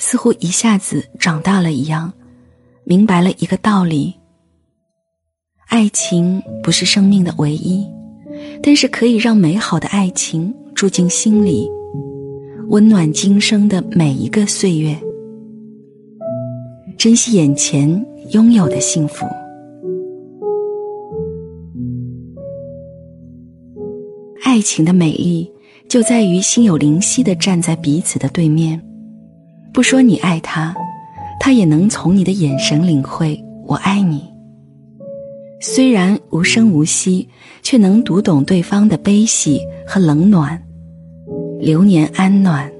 似乎一下子长大了一样，明白了一个道理：爱情不是生命的唯一，但是可以让美好的爱情住进心里，温暖今生的每一个岁月。珍惜眼前拥有的幸福。爱情的美丽就在于心有灵犀的站在彼此的对面，不说你爱他，他也能从你的眼神领会我爱你。虽然无声无息，却能读懂对方的悲喜和冷暖，流年安暖，